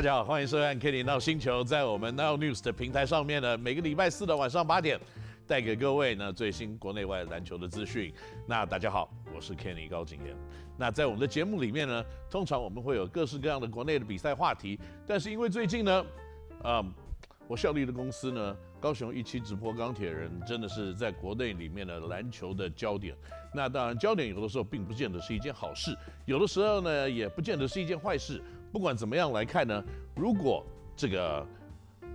大家好，欢迎收看《Kenny 闹星球》。在我们 Now News 的平台上面呢，每个礼拜四的晚上八点，带给各位呢最新国内外篮球的资讯。那大家好，我是 Kenny 高景炎。那在我们的节目里面呢，通常我们会有各式各样的国内的比赛话题，但是因为最近呢，嗯，我效力的公司呢。高雄一期直播钢铁人真的是在国内里面的篮球的焦点。那当然，焦点有的时候并不见得是一件好事，有的时候呢也不见得是一件坏事。不管怎么样来看呢，如果这个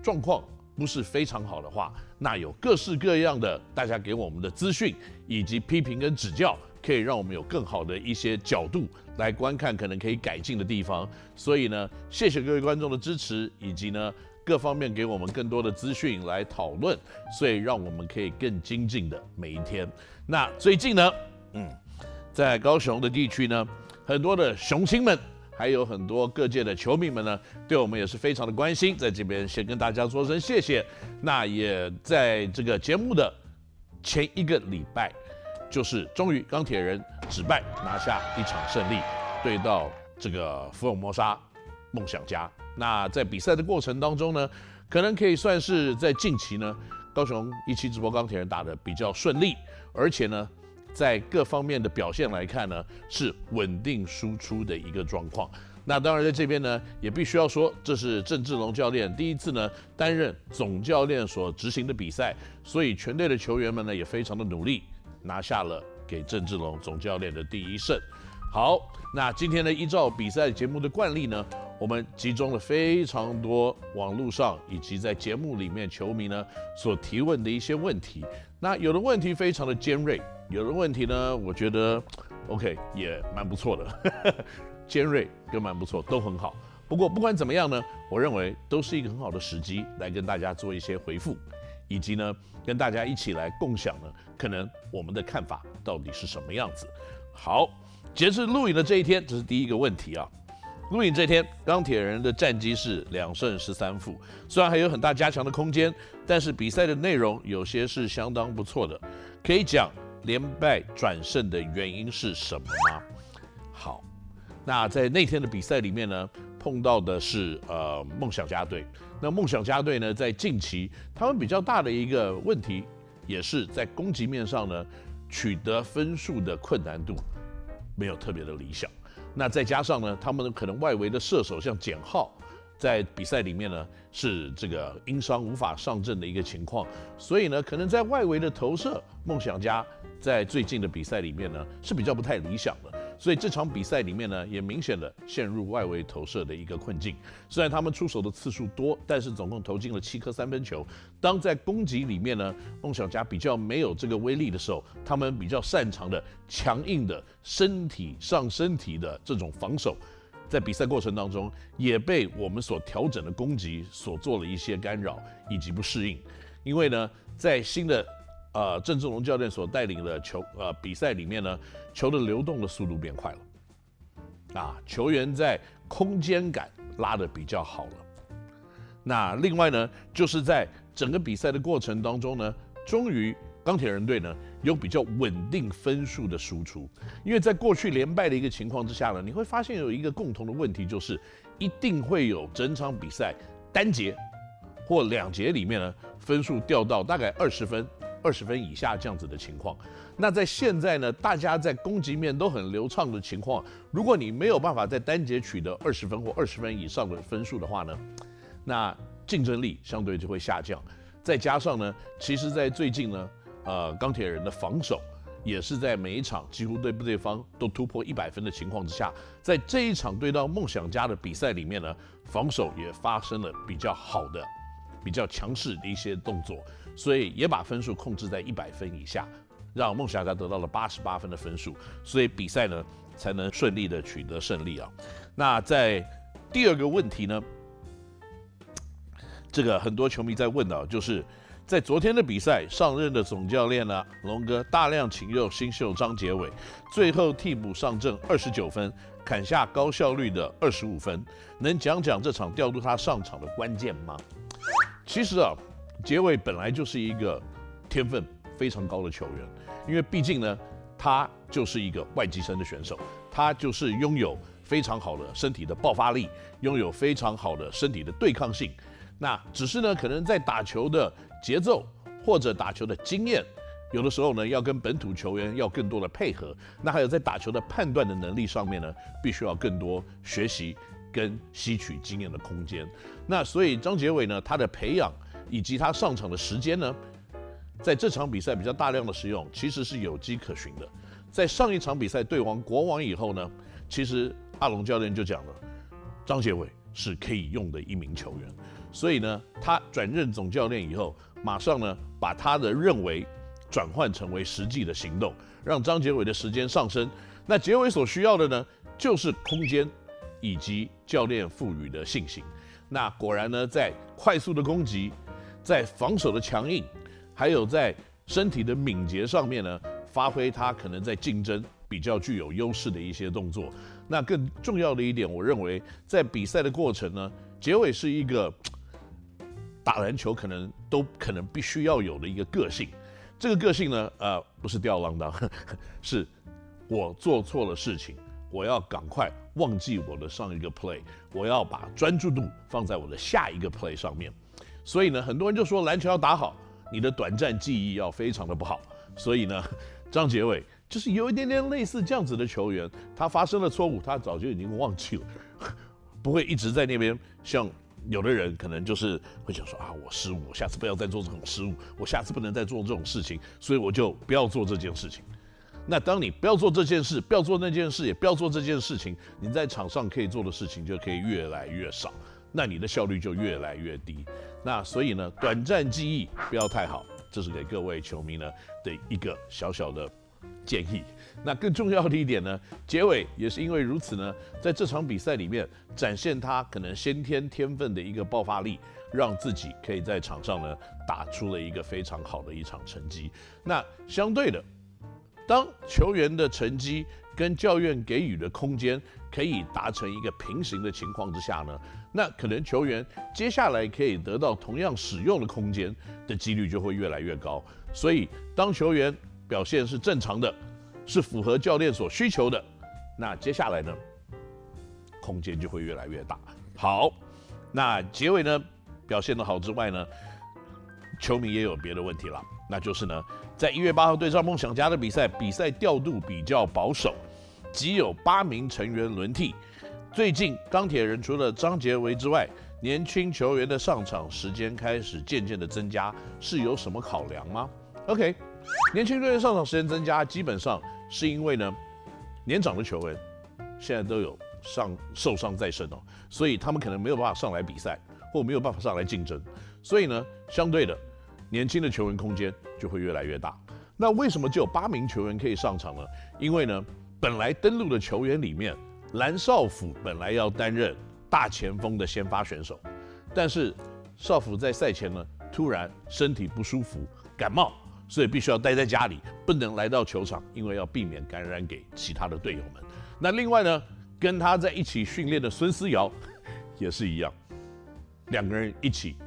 状况不是非常好的话，那有各式各样的大家给我们的资讯以及批评跟指教，可以让我们有更好的一些角度来观看可能可以改进的地方。所以呢，谢谢各位观众的支持，以及呢。各方面给我们更多的资讯来讨论，所以让我们可以更精进的每一天。那最近呢，嗯，在高雄的地区呢，很多的雄亲们，还有很多各界的球迷们呢，对我们也是非常的关心。在这边先跟大家说声谢谢。那也在这个节目的前一个礼拜，就是终于钢铁人止败拿下一场胜利，对到这个福尔摩沙梦想家。那在比赛的过程当中呢，可能可以算是在近期呢，高雄一期直播钢铁人打得比较顺利，而且呢，在各方面的表现来看呢，是稳定输出的一个状况。那当然在这边呢，也必须要说，这是郑志龙教练第一次呢担任总教练所执行的比赛，所以全队的球员们呢也非常的努力，拿下了给郑志龙总教练的第一胜。好，那今天呢，依照比赛节目的惯例呢。我们集中了非常多网络上以及在节目里面球迷呢所提问的一些问题。那有的问题非常的尖锐，有的问题呢，我觉得 OK 也蛮不错的，尖锐跟蛮不错都很好。不过不管怎么样呢，我认为都是一个很好的时机来跟大家做一些回复，以及呢跟大家一起来共享呢可能我们的看法到底是什么样子。好，截至录影的这一天，这是第一个问题啊。录影这天，钢铁人的战绩是两胜十三负，虽然还有很大加强的空间，但是比赛的内容有些是相当不错的。可以讲连败转胜的原因是什么吗？好，那在那天的比赛里面呢，碰到的是呃梦想家队。那梦想家队呢，在近期他们比较大的一个问题，也是在攻击面上呢，取得分数的困难度没有特别的理想。那再加上呢，他们可能外围的射手像简浩，在比赛里面呢是这个因伤无法上阵的一个情况，所以呢，可能在外围的投射，梦想家在最近的比赛里面呢是比较不太理想的。所以这场比赛里面呢，也明显的陷入外围投射的一个困境。虽然他们出手的次数多，但是总共投进了七颗三分球。当在攻击里面呢，梦想家比较没有这个威力的时候，他们比较擅长的强硬的身体上身体的这种防守，在比赛过程当中也被我们所调整的攻击所做了一些干扰以及不适应。因为呢，在新的呃郑志龙教练所带领的球呃比赛里面呢。球的流动的速度变快了，啊，球员在空间感拉的比较好了。那另外呢，就是在整个比赛的过程当中呢，终于钢铁人队呢有比较稳定分数的输出。因为在过去连败的一个情况之下呢，你会发现有一个共同的问题，就是一定会有整场比赛单节或两节里面呢分数掉到大概二十分。二十分以下这样子的情况，那在现在呢，大家在攻击面都很流畅的情况，如果你没有办法在单节取得二十分或二十分以上的分数的话呢，那竞争力相对就会下降。再加上呢，其实，在最近呢，呃，钢铁人的防守也是在每一场几乎对对方都突破一百分的情况之下，在这一场对到梦想家的比赛里面呢，防守也发生了比较好的、比较强势的一些动作。所以也把分数控制在一百分以下，让梦想家得到了八十八分的分数，所以比赛呢才能顺利的取得胜利啊。那在第二个问题呢，这个很多球迷在问的，就是在昨天的比赛，上任的总教练呢龙哥大量请用新秀张杰伟，最后替补上阵二十九分，砍下高效率的二十五分，能讲讲这场调度他上场的关键吗？其实啊。杰伟本来就是一个天分非常高的球员，因为毕竟呢，他就是一个外籍生的选手，他就是拥有非常好的身体的爆发力，拥有非常好的身体的对抗性。那只是呢，可能在打球的节奏或者打球的经验，有的时候呢，要跟本土球员要更多的配合。那还有在打球的判断的能力上面呢，必须要更多学习跟吸取经验的空间。那所以张杰伟呢，他的培养以及他上场的时间呢，在这场比赛比较大量的使用，其实是有迹可循的。在上一场比赛对王国王以后呢，其实阿龙教练就讲了，张杰伟是可以用的一名球员。所以呢，他转任总教练以后，马上呢把他的认为转换成为实际的行动，让张杰伟的时间上升。那杰伟所需要的呢，就是空间以及教练赋予的信心。那果然呢，在快速的攻击，在防守的强硬，还有在身体的敏捷上面呢，发挥他可能在竞争比较具有优势的一些动作。那更重要的一点，我认为在比赛的过程呢，结尾是一个。打篮球可能都可能必须要有的一个个性，这个个性呢，呃，不是吊儿郎当，是我做错了事情，我要赶快忘记我的上一个 play，我要把专注度放在我的下一个 play 上面。所以呢，很多人就说篮球要打好，你的短暂记忆要非常的不好。所以呢，张杰伟就是有一点点类似这样子的球员，他发生了错误，他早就已经忘记了，不会一直在那边像。有的人可能就是会想说啊，我失误，我下次不要再做这种失误，我下次不能再做这种事情，所以我就不要做这件事情。那当你不要做这件事，不要做那件事，也不要做这件事情，你在场上可以做的事情就可以越来越少，那你的效率就越来越低。那所以呢，短暂记忆不要太好，这是给各位球迷呢的一个小小的建议。那更重要的一点呢，结尾也是因为如此呢，在这场比赛里面展现他可能先天天分的一个爆发力，让自己可以在场上呢打出了一个非常好的一场成绩。那相对的，当球员的成绩跟教练给予的空间可以达成一个平行的情况之下呢，那可能球员接下来可以得到同样使用的空间的几率就会越来越高。所以当球员表现是正常的。是符合教练所需求的，那接下来呢，空间就会越来越大。好，那结尾呢表现的好之外呢，球迷也有别的问题了，那就是呢，在一月八号对上梦想家的比赛，比赛调度比较保守，只有八名成员轮替。最近钢铁人除了张杰伟之外，年轻球员的上场时间开始渐渐的增加，是有什么考量吗？OK，年轻球员上场时间增加，基本上。是因为呢，年长的球员现在都有伤受伤在身哦，所以他们可能没有办法上来比赛，或没有办法上来竞争，所以呢，相对的，年轻的球员空间就会越来越大。那为什么只有八名球员可以上场呢？因为呢，本来登陆的球员里面，蓝少辅本来要担任大前锋的先发选手，但是少辅在赛前呢，突然身体不舒服，感冒。所以必须要待在家里，不能来到球场，因为要避免感染给其他的队友们。那另外呢，跟他在一起训练的孙思尧也是一样，两个人一起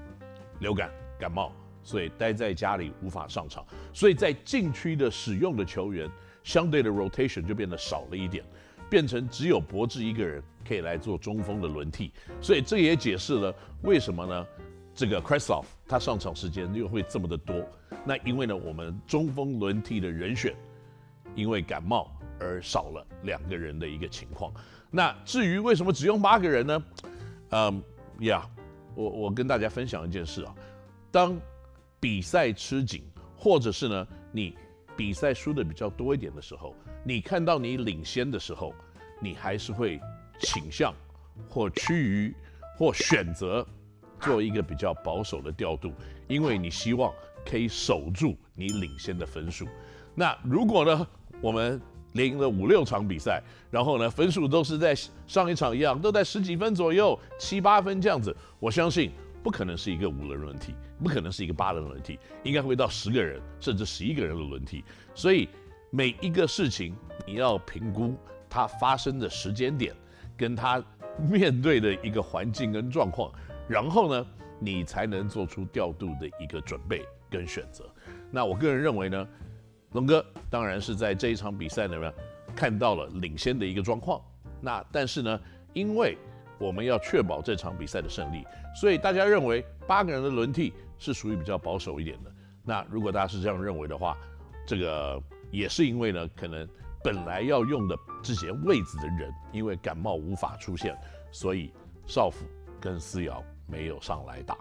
流感感冒，所以待在家里无法上场。所以在禁区的使用的球员，相对的 rotation 就变得少了一点，变成只有博智一个人可以来做中锋的轮替。所以这也解释了为什么呢？这个 Kresloff 他上场时间又会这么的多，那因为呢，我们中锋轮替的人选因为感冒而少了两个人的一个情况。那至于为什么只用八个人呢？嗯，呀，我我跟大家分享一件事啊，当比赛吃紧，或者是呢你比赛输的比较多一点的时候，你看到你领先的时候，你还是会倾向或趋于或选择。做一个比较保守的调度，因为你希望可以守住你领先的分数。那如果呢，我们连赢了五六场比赛，然后呢，分数都是在上一场一样，都在十几分左右，七八分这样子，我相信不可能是一个五人轮替，不可能是一个八人轮替，应该会到十个人甚至十一个人的轮替。所以每一个事情你要评估它发生的时间点，跟它面对的一个环境跟状况。然后呢，你才能做出调度的一个准备跟选择。那我个人认为呢，龙哥当然是在这一场比赛里面看到了领先的一个状况，那但是呢，因为我们要确保这场比赛的胜利，所以大家认为八个人的轮替是属于比较保守一点的。那如果大家是这样认为的话，这个也是因为呢，可能本来要用的这些位置的人因为感冒无法出现，所以少辅跟思瑶没有上来打。